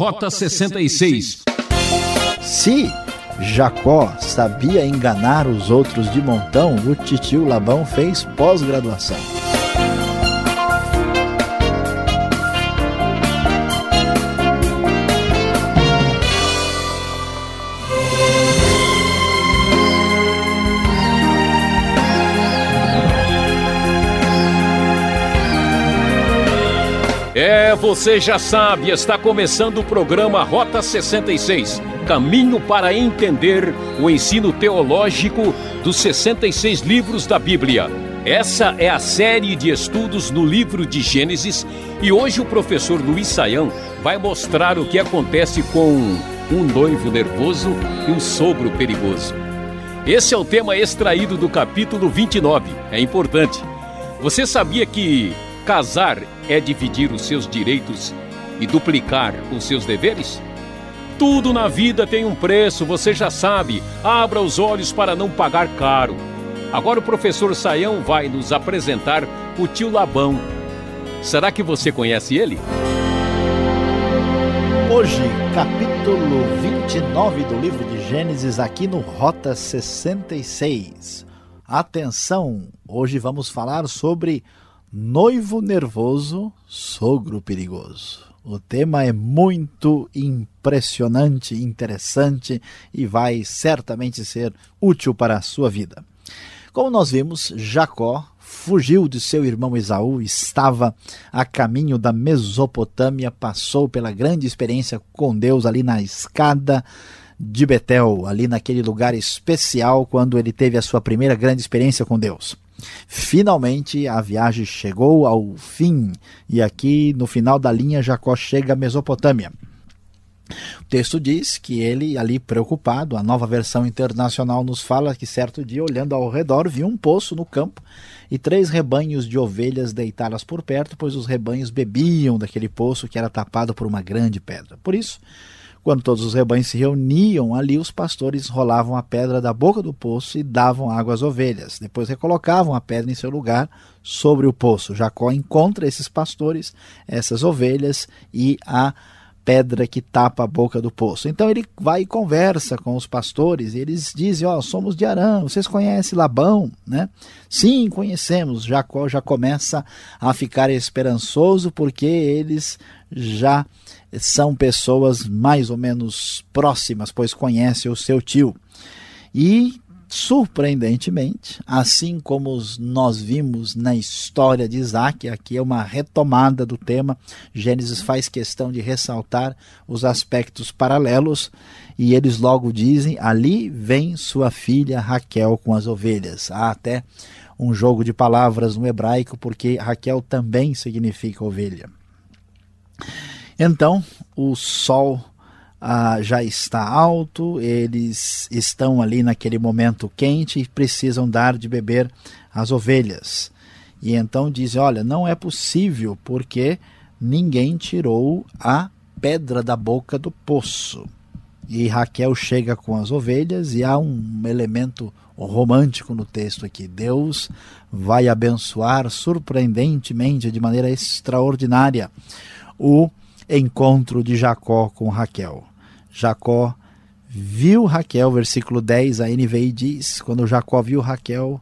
Rota 66. Se Jacó sabia enganar os outros de montão, o titio Labão fez pós-graduação. É, você já sabe, está começando o programa Rota 66 Caminho para entender o ensino teológico dos 66 livros da Bíblia. Essa é a série de estudos no livro de Gênesis e hoje o professor Luiz Saião vai mostrar o que acontece com um noivo nervoso e um sogro perigoso. Esse é o tema extraído do capítulo 29. É importante. Você sabia que Casar é dividir os seus direitos e duplicar os seus deveres? Tudo na vida tem um preço, você já sabe. Abra os olhos para não pagar caro. Agora o professor Saião vai nos apresentar o tio Labão. Será que você conhece ele? Hoje, capítulo 29 do livro de Gênesis, aqui no Rota 66. Atenção! Hoje vamos falar sobre Noivo nervoso, sogro perigoso. O tema é muito impressionante, interessante e vai certamente ser útil para a sua vida. Como nós vimos, Jacó fugiu de seu irmão Esaú, estava a caminho da Mesopotâmia, passou pela grande experiência com Deus ali na escada de Betel, ali naquele lugar especial quando ele teve a sua primeira grande experiência com Deus. Finalmente a viagem chegou ao fim e aqui no final da linha Jacó chega à Mesopotâmia. O texto diz que ele, ali preocupado, a nova versão internacional nos fala que certo dia, olhando ao redor, viu um poço no campo e três rebanhos de ovelhas deitadas por perto, pois os rebanhos bebiam daquele poço que era tapado por uma grande pedra. Por isso, quando todos os rebanhos se reuniam ali, os pastores rolavam a pedra da boca do poço e davam água às ovelhas. Depois recolocavam a pedra em seu lugar sobre o poço. Jacó encontra esses pastores, essas ovelhas e a pedra que tapa a boca do poço. Então ele vai e conversa com os pastores e eles dizem: Ó, oh, somos de Arã, vocês conhecem Labão, né? Sim, conhecemos. Jacó já começa a ficar esperançoso porque eles já são pessoas mais ou menos próximas, pois conhecem o seu tio. E, surpreendentemente, assim como nós vimos na história de Isaac, aqui é uma retomada do tema, Gênesis faz questão de ressaltar os aspectos paralelos, e eles logo dizem: ali vem sua filha Raquel com as ovelhas. Há até um jogo de palavras no hebraico, porque Raquel também significa ovelha. Então, o sol ah, já está alto, eles estão ali naquele momento quente e precisam dar de beber às ovelhas. E então dizem: olha, não é possível porque ninguém tirou a pedra da boca do poço. E Raquel chega com as ovelhas e há um elemento romântico no texto aqui. Deus vai abençoar surpreendentemente, de maneira extraordinária, o encontro de Jacó com Raquel. Jacó viu Raquel, versículo 10, a NVI diz: quando Jacó viu Raquel,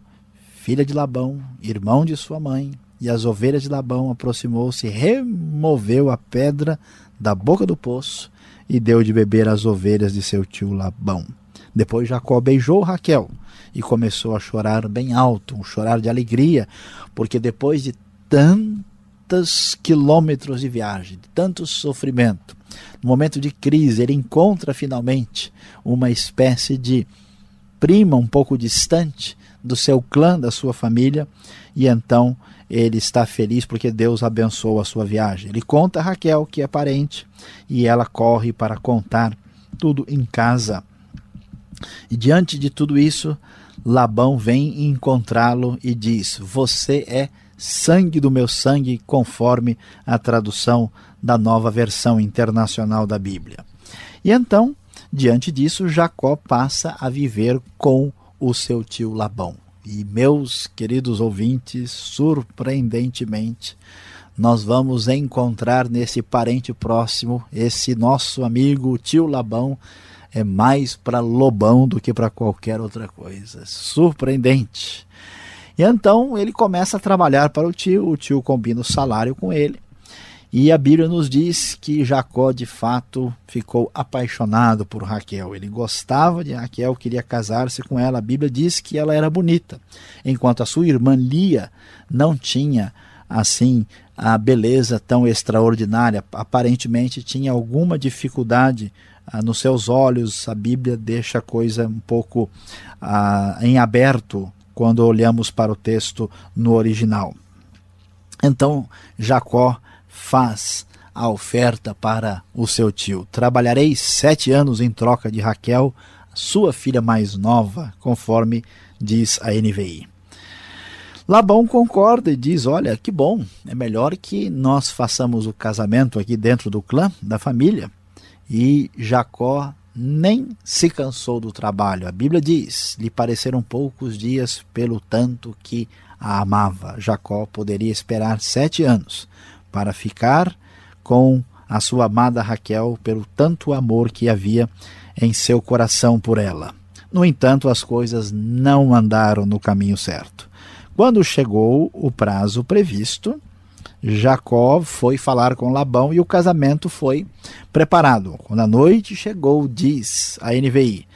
filha de Labão, irmão de sua mãe, e as ovelhas de Labão, aproximou-se, removeu a pedra da boca do poço e deu de beber às ovelhas de seu tio Labão. Depois Jacó beijou Raquel e começou a chorar bem alto, um chorar de alegria, porque depois de tanto tantos quilômetros de viagem, de tanto sofrimento, no momento de crise, ele encontra finalmente uma espécie de prima um pouco distante do seu clã, da sua família, e então ele está feliz porque Deus abençoou a sua viagem. Ele conta a Raquel, que é parente, e ela corre para contar tudo em casa. E diante de tudo isso, Labão vem encontrá-lo e diz: Você é sangue do meu sangue, conforme a tradução da nova versão internacional da Bíblia. E então, diante disso, Jacó passa a viver com o seu tio Labão. E meus queridos ouvintes, surpreendentemente, nós vamos encontrar nesse parente próximo, esse nosso amigo tio Labão, é mais para lobão do que para qualquer outra coisa. Surpreendente. E então ele começa a trabalhar para o tio, o tio combina o salário com ele. E a Bíblia nos diz que Jacó de fato ficou apaixonado por Raquel. Ele gostava de Raquel, queria casar-se com ela. A Bíblia diz que ela era bonita, enquanto a sua irmã Lia não tinha assim a beleza tão extraordinária. Aparentemente tinha alguma dificuldade ah, nos seus olhos. A Bíblia deixa a coisa um pouco ah, em aberto quando olhamos para o texto no original. Então Jacó faz a oferta para o seu tio. Trabalharei sete anos em troca de Raquel, sua filha mais nova, conforme diz a NVI. Labão concorda e diz: Olha, que bom, é melhor que nós façamos o casamento aqui dentro do clã, da família. E Jacó nem se cansou do trabalho. A Bíblia diz: lhe pareceram poucos dias pelo tanto que a amava. Jacó poderia esperar sete anos para ficar com a sua amada Raquel pelo tanto amor que havia em seu coração por ela. No entanto, as coisas não andaram no caminho certo. Quando chegou o prazo previsto, Jacó foi falar com Labão e o casamento foi preparado. Quando a noite chegou, diz a NVI,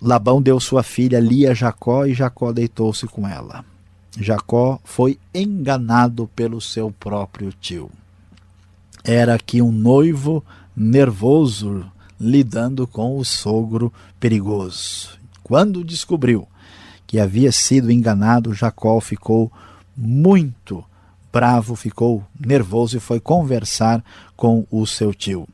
Labão deu sua filha Lia a Jacó e Jacó deitou-se com ela. Jacó foi enganado pelo seu próprio tio. Era aqui um noivo nervoso lidando com o sogro perigoso. Quando descobriu que havia sido enganado, Jacó ficou muito bravo, ficou nervoso e foi conversar com o seu tio.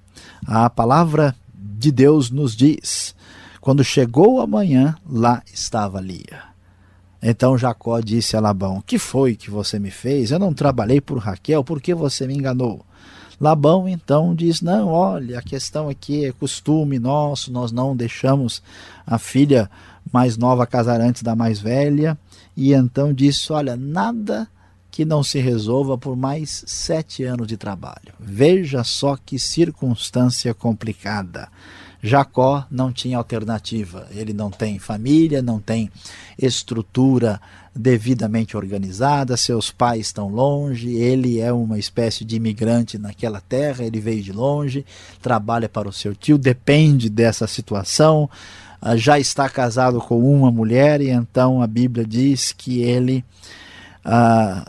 A palavra de Deus nos diz: quando chegou a manhã, lá estava Lia. Então Jacó disse a Labão: Que foi que você me fez? Eu não trabalhei por Raquel, por que você me enganou? Labão então diz: Não, olha, a questão aqui é costume nosso, nós não deixamos a filha mais nova casar antes da mais velha. E então disse: Olha, nada que não se resolva por mais sete anos de trabalho. Veja só que circunstância complicada. Jacó não tinha alternativa. Ele não tem família, não tem estrutura devidamente organizada, seus pais estão longe, ele é uma espécie de imigrante naquela terra, ele veio de longe, trabalha para o seu tio, depende dessa situação, ah, já está casado com uma mulher e então a Bíblia diz que ele ah,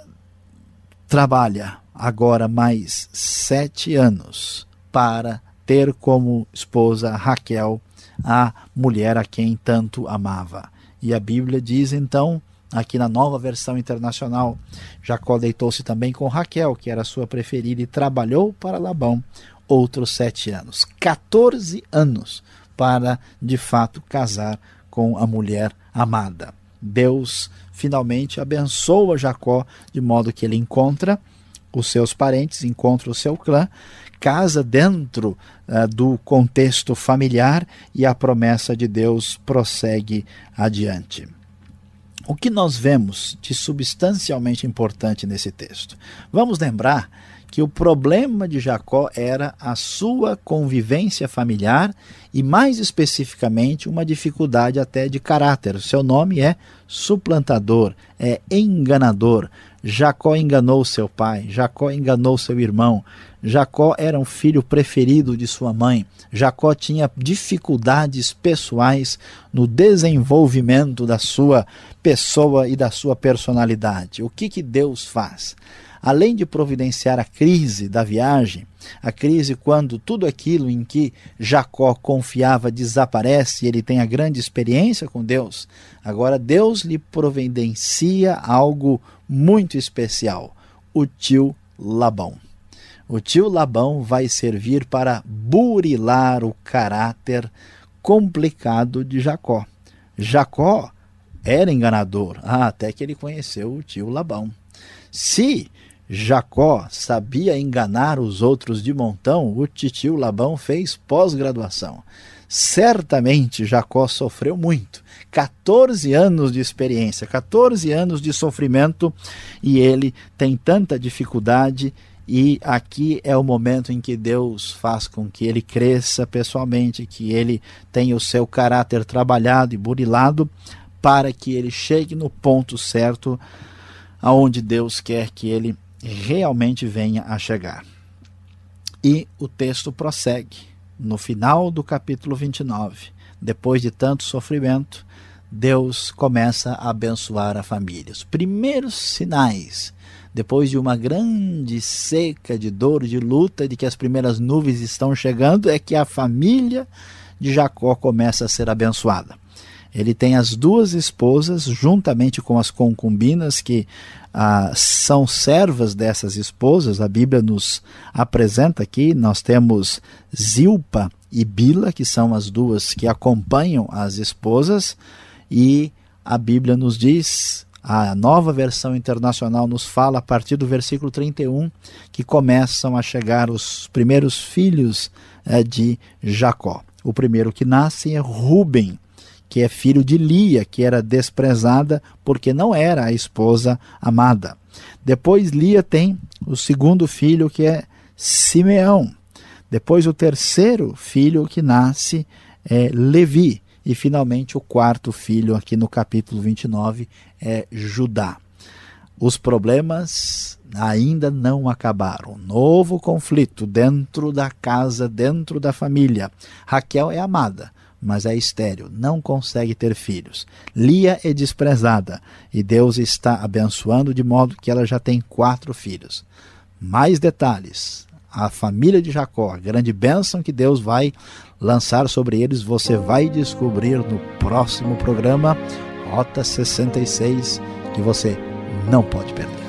trabalha agora mais sete anos para ter como esposa Raquel, a mulher a quem tanto amava. E a Bíblia diz então, aqui na nova versão internacional, Jacó deitou-se também com Raquel, que era sua preferida, e trabalhou para Labão outros sete anos. 14 anos para, de fato, casar com a mulher amada. Deus finalmente abençoa Jacó de modo que ele encontra os seus parentes, encontra o seu clã, casa dentro uh, do contexto familiar e a promessa de Deus prossegue adiante. O que nós vemos de substancialmente importante nesse texto? Vamos lembrar que o problema de Jacó era a sua convivência familiar e, mais especificamente, uma dificuldade até de caráter. Seu nome é suplantador, é enganador. Jacó enganou seu pai, Jacó enganou seu irmão. Jacó era um filho preferido de sua mãe. Jacó tinha dificuldades pessoais no desenvolvimento da sua pessoa e da sua personalidade. O que, que Deus faz? Além de providenciar a crise da viagem, a crise quando tudo aquilo em que Jacó confiava desaparece e ele tem a grande experiência com Deus, agora Deus lhe providencia algo muito especial: o tio Labão. O tio Labão vai servir para burilar o caráter complicado de Jacó. Jacó era enganador, ah, até que ele conheceu o tio Labão. Se Jacó sabia enganar os outros de montão, o titio Labão fez pós-graduação. Certamente Jacó sofreu muito. 14 anos de experiência, 14 anos de sofrimento, e ele tem tanta dificuldade E aqui é o momento em que Deus faz com que ele cresça pessoalmente, que ele tenha o seu caráter trabalhado e burilado, para que ele chegue no ponto certo aonde Deus quer que ele realmente venha a chegar. E o texto prossegue. No final do capítulo 29, depois de tanto sofrimento, Deus começa a abençoar a família. Os primeiros sinais, depois de uma grande seca de dor, de luta, de que as primeiras nuvens estão chegando, é que a família de Jacó começa a ser abençoada. Ele tem as duas esposas, juntamente com as concubinas, que ah, são servas dessas esposas. A Bíblia nos apresenta aqui, nós temos Zilpa e Bila, que são as duas que acompanham as esposas, e a Bíblia nos diz, a nova versão internacional nos fala a partir do versículo 31 que começam a chegar os primeiros filhos eh, de Jacó. O primeiro que nasce é Ruben, que é filho de Lia, que era desprezada porque não era a esposa amada. Depois Lia tem o segundo filho, que é Simeão. Depois o terceiro filho que nasce é Levi. E finalmente o quarto filho, aqui no capítulo 29, é Judá. Os problemas ainda não acabaram. Novo conflito dentro da casa, dentro da família. Raquel é amada, mas é estéril, não consegue ter filhos. Lia é desprezada e Deus está abençoando de modo que ela já tem quatro filhos. Mais detalhes. A família de Jacó, grande bênção que Deus vai lançar sobre eles, você vai descobrir no próximo programa Rota 66, que você não pode perder.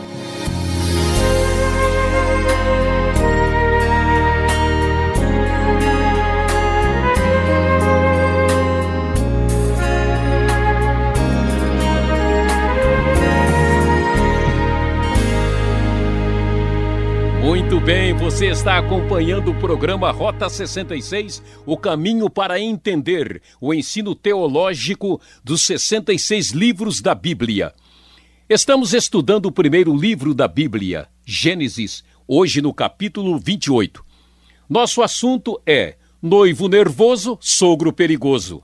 Bem, você está acompanhando o programa Rota 66, o caminho para entender o ensino teológico dos 66 livros da Bíblia. Estamos estudando o primeiro livro da Bíblia, Gênesis, hoje no capítulo 28. Nosso assunto é Noivo nervoso, sogro perigoso.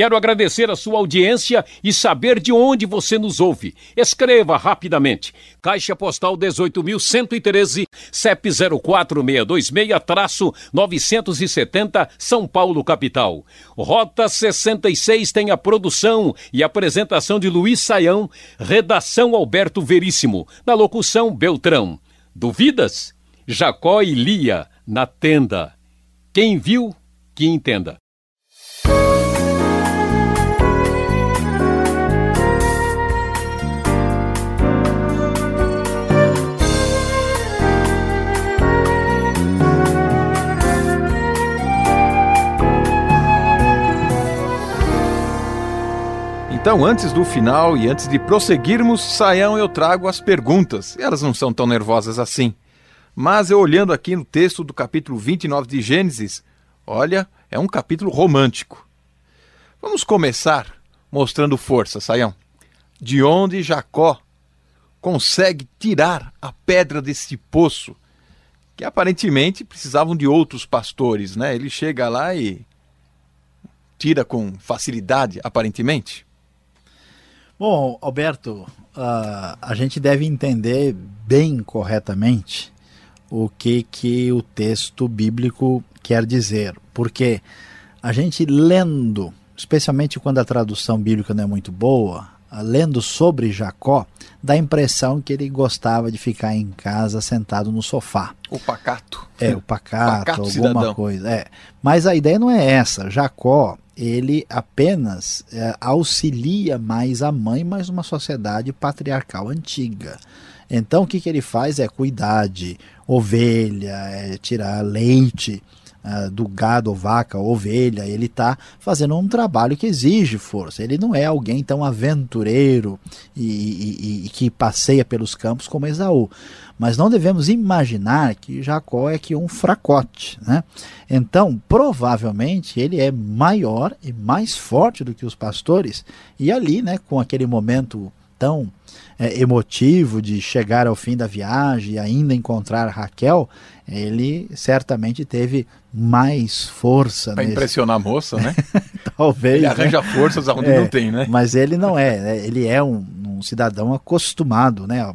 Quero agradecer a sua audiência e saber de onde você nos ouve. Escreva rapidamente. Caixa Postal 18.113, CEP 04626-970, São Paulo, capital. Rota 66 tem a produção e apresentação de Luiz Saião, redação Alberto Veríssimo, na locução Beltrão. Duvidas? Jacó e Lia, na tenda. Quem viu, que entenda. Então, antes do final e antes de prosseguirmos, Saião, eu trago as perguntas. Elas não são tão nervosas assim. Mas eu olhando aqui no texto do capítulo 29 de Gênesis, olha, é um capítulo romântico. Vamos começar mostrando força, Saião. De onde Jacó consegue tirar a pedra desse poço, que aparentemente precisavam de outros pastores, né? Ele chega lá e tira com facilidade, aparentemente. Bom, Alberto, uh, a gente deve entender bem corretamente o que, que o texto bíblico quer dizer, porque a gente lendo, especialmente quando a tradução bíblica não é muito boa, lendo sobre Jacó, dá a impressão que ele gostava de ficar em casa sentado no sofá. O pacato. É, o pacato, pacato alguma cidadão. coisa. É. Mas a ideia não é essa. Jacó, ele apenas é, auxilia mais a mãe, mas numa sociedade patriarcal antiga. Então o que, que ele faz é cuidar de ovelha, é tirar leite uh, do gado, vaca, ovelha. Ele está fazendo um trabalho que exige força. Ele não é alguém tão aventureiro e, e, e que passeia pelos campos como Esaú. Mas não devemos imaginar que Jacó é que um fracote. Né? Então, provavelmente, ele é maior e mais forte do que os pastores. E ali, né, com aquele momento tão é, emotivo de chegar ao fim da viagem e ainda encontrar Raquel, ele certamente teve mais força. Para nesse... impressionar a moça, né? Talvez. Ele arranja né? forças onde é, não tem, né? Mas ele não é, né? ele é um, um cidadão acostumado, né?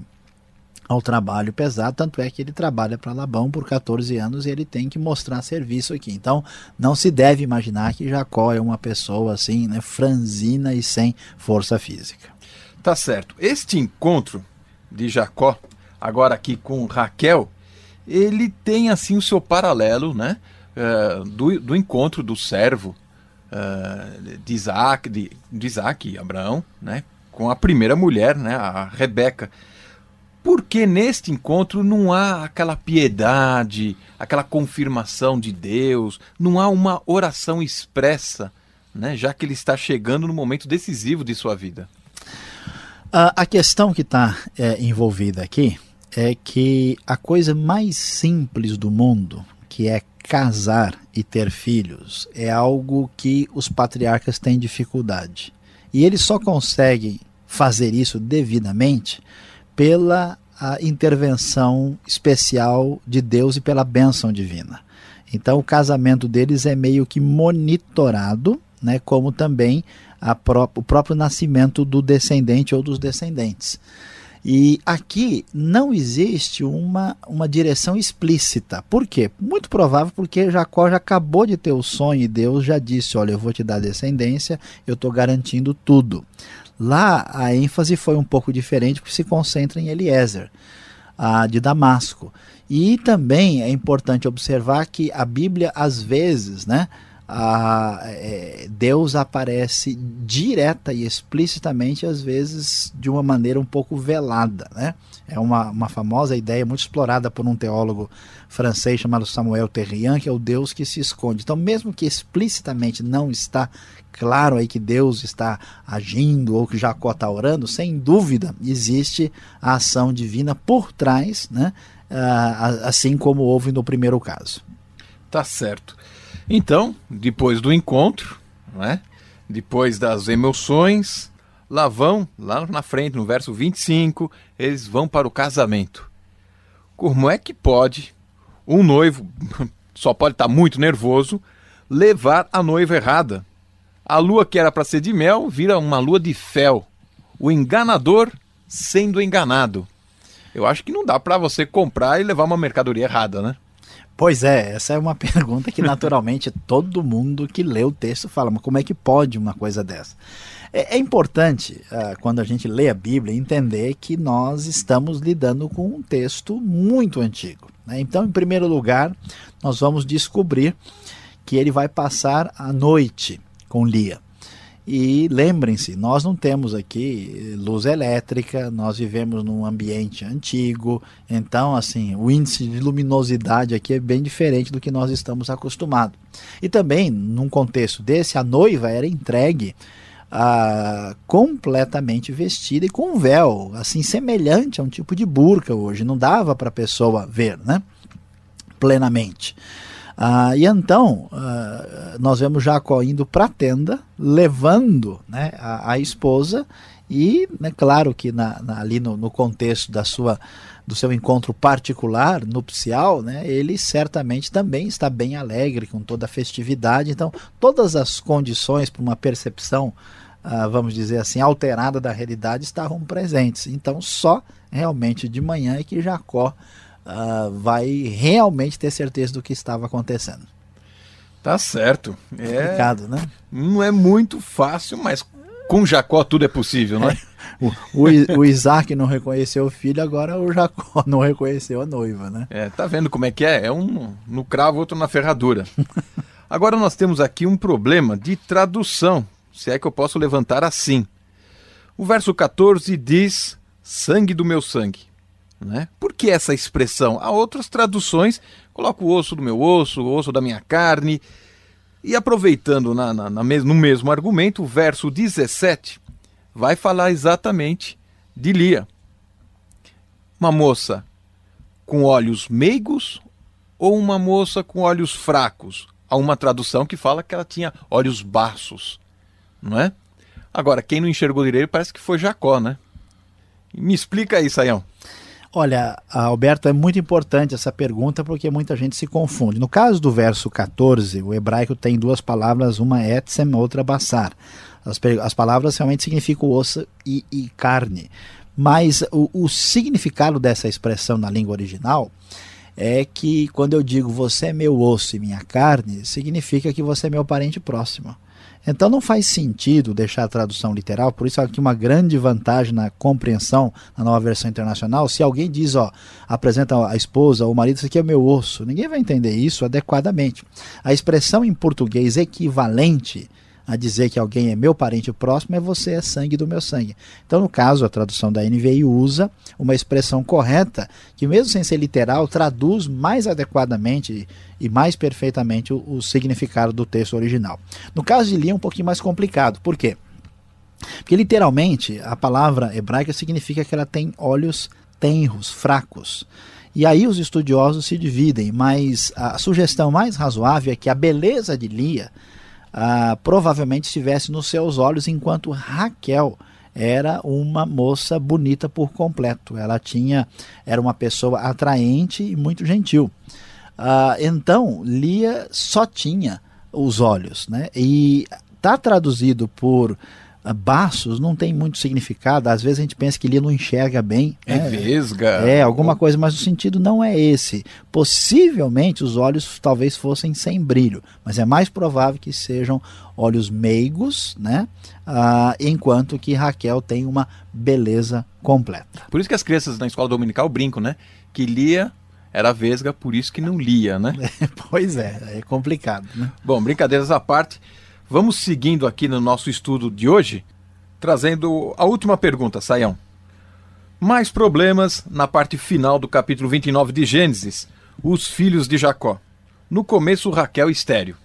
Ao trabalho pesado, tanto é que ele trabalha para Labão por 14 anos e ele tem que mostrar serviço aqui. Então, não se deve imaginar que Jacó é uma pessoa assim, né, franzina e sem força física. Tá certo. Este encontro de Jacó, agora aqui com Raquel, ele tem assim o seu paralelo, né, uh, do, do encontro do servo uh, de Isaac, de, de Isaac, Abraão, né, com a primeira mulher, né, a Rebeca porque neste encontro não há aquela piedade, aquela confirmação de Deus, não há uma oração expressa, né, já que ele está chegando no momento decisivo de sua vida. A, a questão que está é, envolvida aqui é que a coisa mais simples do mundo, que é casar e ter filhos, é algo que os patriarcas têm dificuldade. E eles só conseguem fazer isso devidamente pela intervenção especial de Deus e pela bênção divina. Então o casamento deles é meio que monitorado, né, como também pró o próprio nascimento do descendente ou dos descendentes. E aqui não existe uma, uma direção explícita. Por quê? Muito provável porque Jacó já acabou de ter o sonho e Deus já disse: Olha, eu vou te dar descendência, eu estou garantindo tudo. Lá a ênfase foi um pouco diferente porque se concentra em Eliezer, a de Damasco. E também é importante observar que a Bíblia, às vezes, né, a, é, Deus aparece direta e explicitamente, às vezes de uma maneira um pouco velada. Né? É uma, uma famosa ideia muito explorada por um teólogo francês chamado Samuel Terrian, que é o Deus que se esconde. Então, mesmo que explicitamente não está claro aí que Deus está agindo ou que Jacó está orando, sem dúvida existe a ação divina por trás, né? Ah, assim como houve no primeiro caso. Tá certo. Então, depois do encontro, né? depois das emoções, lá vão, lá na frente, no verso 25, eles vão para o casamento. Como é que pode um noivo, só pode estar muito nervoso, levar a noiva errada? A lua que era para ser de mel vira uma lua de fel. O enganador sendo enganado. Eu acho que não dá para você comprar e levar uma mercadoria errada, né? Pois é, essa é uma pergunta que naturalmente todo mundo que lê o texto fala, mas como é que pode uma coisa dessa? É, é importante, uh, quando a gente lê a Bíblia, entender que nós estamos lidando com um texto muito antigo. Né? Então, em primeiro lugar, nós vamos descobrir que ele vai passar a noite com Lia. E lembrem-se, nós não temos aqui luz elétrica, nós vivemos num ambiente antigo, então assim, o índice de luminosidade aqui é bem diferente do que nós estamos acostumados. E também, num contexto desse, a noiva era entregue ah, completamente vestida e com um véu, assim, semelhante a um tipo de burca hoje, não dava para a pessoa ver, né? Plenamente. Ah, e então, ah, nós vemos Jacó indo para a tenda, levando né, a, a esposa, e, né, claro que na, na, ali no, no, contexto da sua, do seu encontro particular, nupcial, né, ele certamente também está bem alegre com toda a festividade. Então, todas as condições para uma percepção, ah, vamos dizer assim, alterada da realidade estavam presentes. Então, só realmente de manhã é que Jacó uh, vai realmente ter certeza do que estava acontecendo. Tá certo. É complicado, né? Não é muito fácil, mas com Jacó tudo é possível, não é? o, o, o, Isaac não reconheceu o filho, agora o Jacó não reconheceu a noiva, né? É, tá vendo como é que é? É um no cravo, outro na ferradura. agora nós temos aqui um problema de tradução, se é que eu posso levantar assim. O verso 14 diz: sangue do meu sangue. Né? Por que essa expressão? Há outras traduções, coloca o osso do meu osso, o osso da minha carne. E aproveitando na, na, na no mesmo argumento, o verso 17 vai falar exatamente de Lia. Uma moça com olhos meigos ou uma moça com olhos fracos? Há uma tradução que fala que ela tinha olhos baços, não é? Agora, quem não enxergou direito parece que foi Jacó, né? Me explica aí, Saião. Olha, Alberto, é muito importante essa pergunta porque muita gente se confunde. No caso do verso 14, o hebraico tem duas palavras, uma etzem, outra basar. As, as palavras realmente significam osso e, e carne. Mas o, o significado dessa expressão na língua original é que quando eu digo você é meu osso e minha carne, significa que você é meu parente próximo. Então não faz sentido deixar a tradução literal, por isso aqui uma grande vantagem na compreensão na nova versão internacional. Se alguém diz, ó, apresenta a esposa ou o marido, isso aqui é meu osso, ninguém vai entender isso adequadamente. A expressão em português equivalente a dizer que alguém é meu parente próximo é você é sangue do meu sangue. Então, no caso, a tradução da NVI usa uma expressão correta que, mesmo sem ser literal, traduz mais adequadamente e mais perfeitamente o, o significado do texto original. No caso de Lia é um pouquinho mais complicado. Por quê? Porque literalmente a palavra hebraica significa que ela tem olhos tenros, fracos. E aí os estudiosos se dividem, mas a sugestão mais razoável é que a beleza de Lia ah, provavelmente estivesse nos seus olhos, enquanto Raquel era uma moça bonita por completo. Ela tinha, era uma pessoa atraente e muito gentil. Ah, então, Lia só tinha os olhos, né? E está traduzido por baços não tem muito significado. Às vezes a gente pensa que ele não enxerga bem. É né? vesga. É, alguma coisa, mas o sentido não é esse. Possivelmente os olhos talvez fossem sem brilho, mas é mais provável que sejam olhos meigos, né? Ah, enquanto que Raquel tem uma beleza completa. Por isso que as crianças na escola dominical brincam, né? Que lia era vesga, por isso que não lia, né? pois é, é complicado. Né? Bom, brincadeiras à parte. Vamos seguindo aqui no nosso estudo de hoje, trazendo a última pergunta, Saião. Mais problemas na parte final do capítulo 29 de Gênesis, os filhos de Jacó. No começo, Raquel estéreo.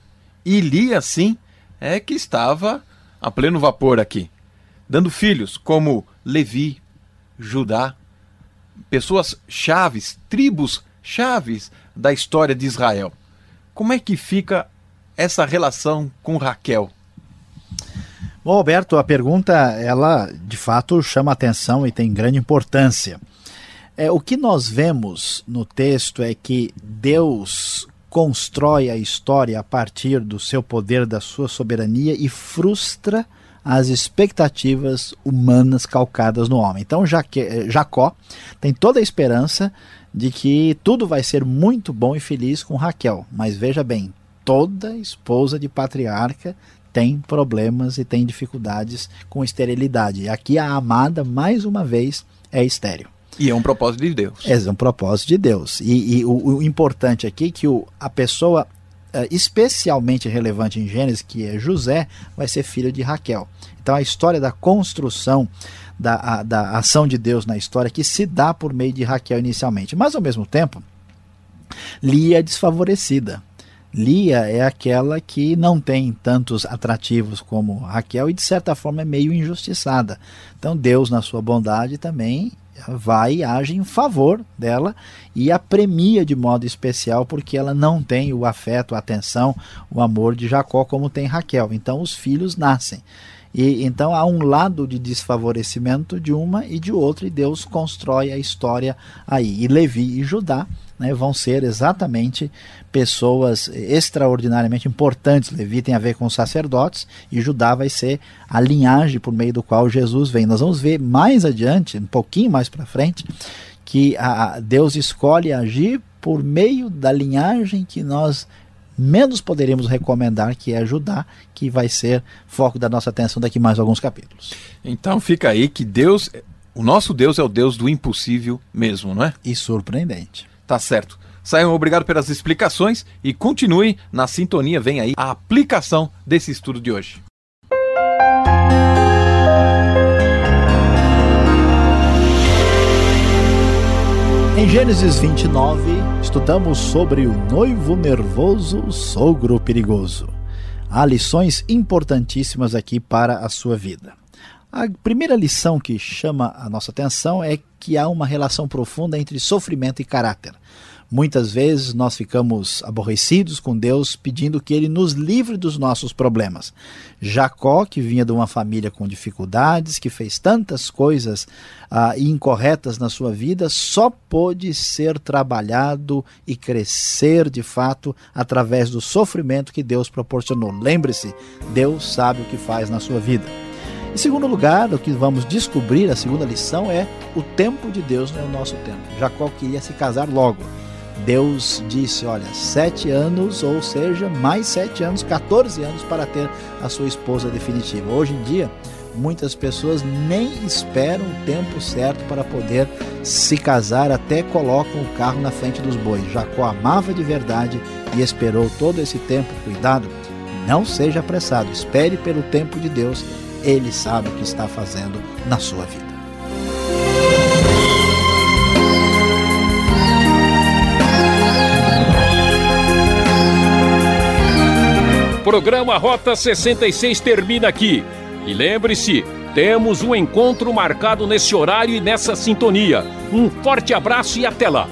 E Lia, sim, é que estava a pleno vapor aqui, dando filhos como Levi, Judá, pessoas chaves, tribos chaves da história de Israel. Como é que fica essa relação com Raquel? Bom, Alberto, a pergunta ela de fato chama atenção e tem grande importância. É, o que nós vemos no texto é que Deus constrói a história a partir do seu poder, da sua soberania e frustra as expectativas humanas calcadas no homem. Então Jacó tem toda a esperança de que tudo vai ser muito bom e feliz com Raquel. Mas veja bem, toda esposa de patriarca tem problemas e tem dificuldades com esterilidade. E aqui a amada, mais uma vez, é estéreo. E é um propósito de Deus. É um propósito de Deus. E, e o, o, importante aqui é que o, a pessoa é, especialmente relevante em Gênesis, que é José, vai ser filho de Raquel. Então a história da construção da, a, da ação de Deus na história que se dá por meio de Raquel inicialmente. Mas ao mesmo tempo, Lia é desfavorecida. Lia é aquela que não tem tantos atrativos como Raquel e de certa forma é meio injustiçada. Então Deus, na sua bondade, também vai e age em favor dela e a premia de modo especial porque ela não tem o afeto, a atenção, o amor de Jacó como tem Raquel. Então os filhos nascem. E então há um lado de desfavorecimento de uma e de outra e Deus constrói a história aí. E Levi e Judá né, vão ser exatamente pessoas extraordinariamente importantes. Levi tem a ver com os sacerdotes e Judá vai ser a linhagem por meio do qual Jesus vem. Nós vamos ver mais adiante, um pouquinho mais para frente, que a Deus escolhe agir por meio da linhagem que nós menos poderíamos recomendar, que é Judá, que vai ser foco da nossa atenção daqui mais alguns capítulos. Então fica aí que Deus, o nosso Deus é o Deus do impossível mesmo, não é? E surpreendente. Tá certo. Saiam, obrigado pelas explicações e continue na sintonia. Vem aí a aplicação desse estudo de hoje. Em Gênesis 29, estudamos sobre o noivo nervoso, sogro perigoso. Há lições importantíssimas aqui para a sua vida. A primeira lição que chama a nossa atenção é que há uma relação profunda entre sofrimento e caráter. Muitas vezes nós ficamos aborrecidos com Deus pedindo que Ele nos livre dos nossos problemas. Jacó, que vinha de uma família com dificuldades, que fez tantas coisas ah, incorretas na sua vida, só pôde ser trabalhado e crescer de fato através do sofrimento que Deus proporcionou. Lembre-se, Deus sabe o que faz na sua vida. Em segundo lugar, o que vamos descobrir, a segunda lição é o tempo de Deus não é o nosso tempo. Jacó queria se casar logo. Deus disse: Olha, sete anos, ou seja, mais sete anos, 14 anos para ter a sua esposa definitiva. Hoje em dia, muitas pessoas nem esperam o tempo certo para poder se casar, até colocam o carro na frente dos bois. Jacó amava de verdade e esperou todo esse tempo. Cuidado, não seja apressado, espere pelo tempo de Deus, ele sabe o que está fazendo na sua vida. Programa Rota 66 termina aqui. E lembre-se, temos um encontro marcado nesse horário e nessa sintonia. Um forte abraço e até lá!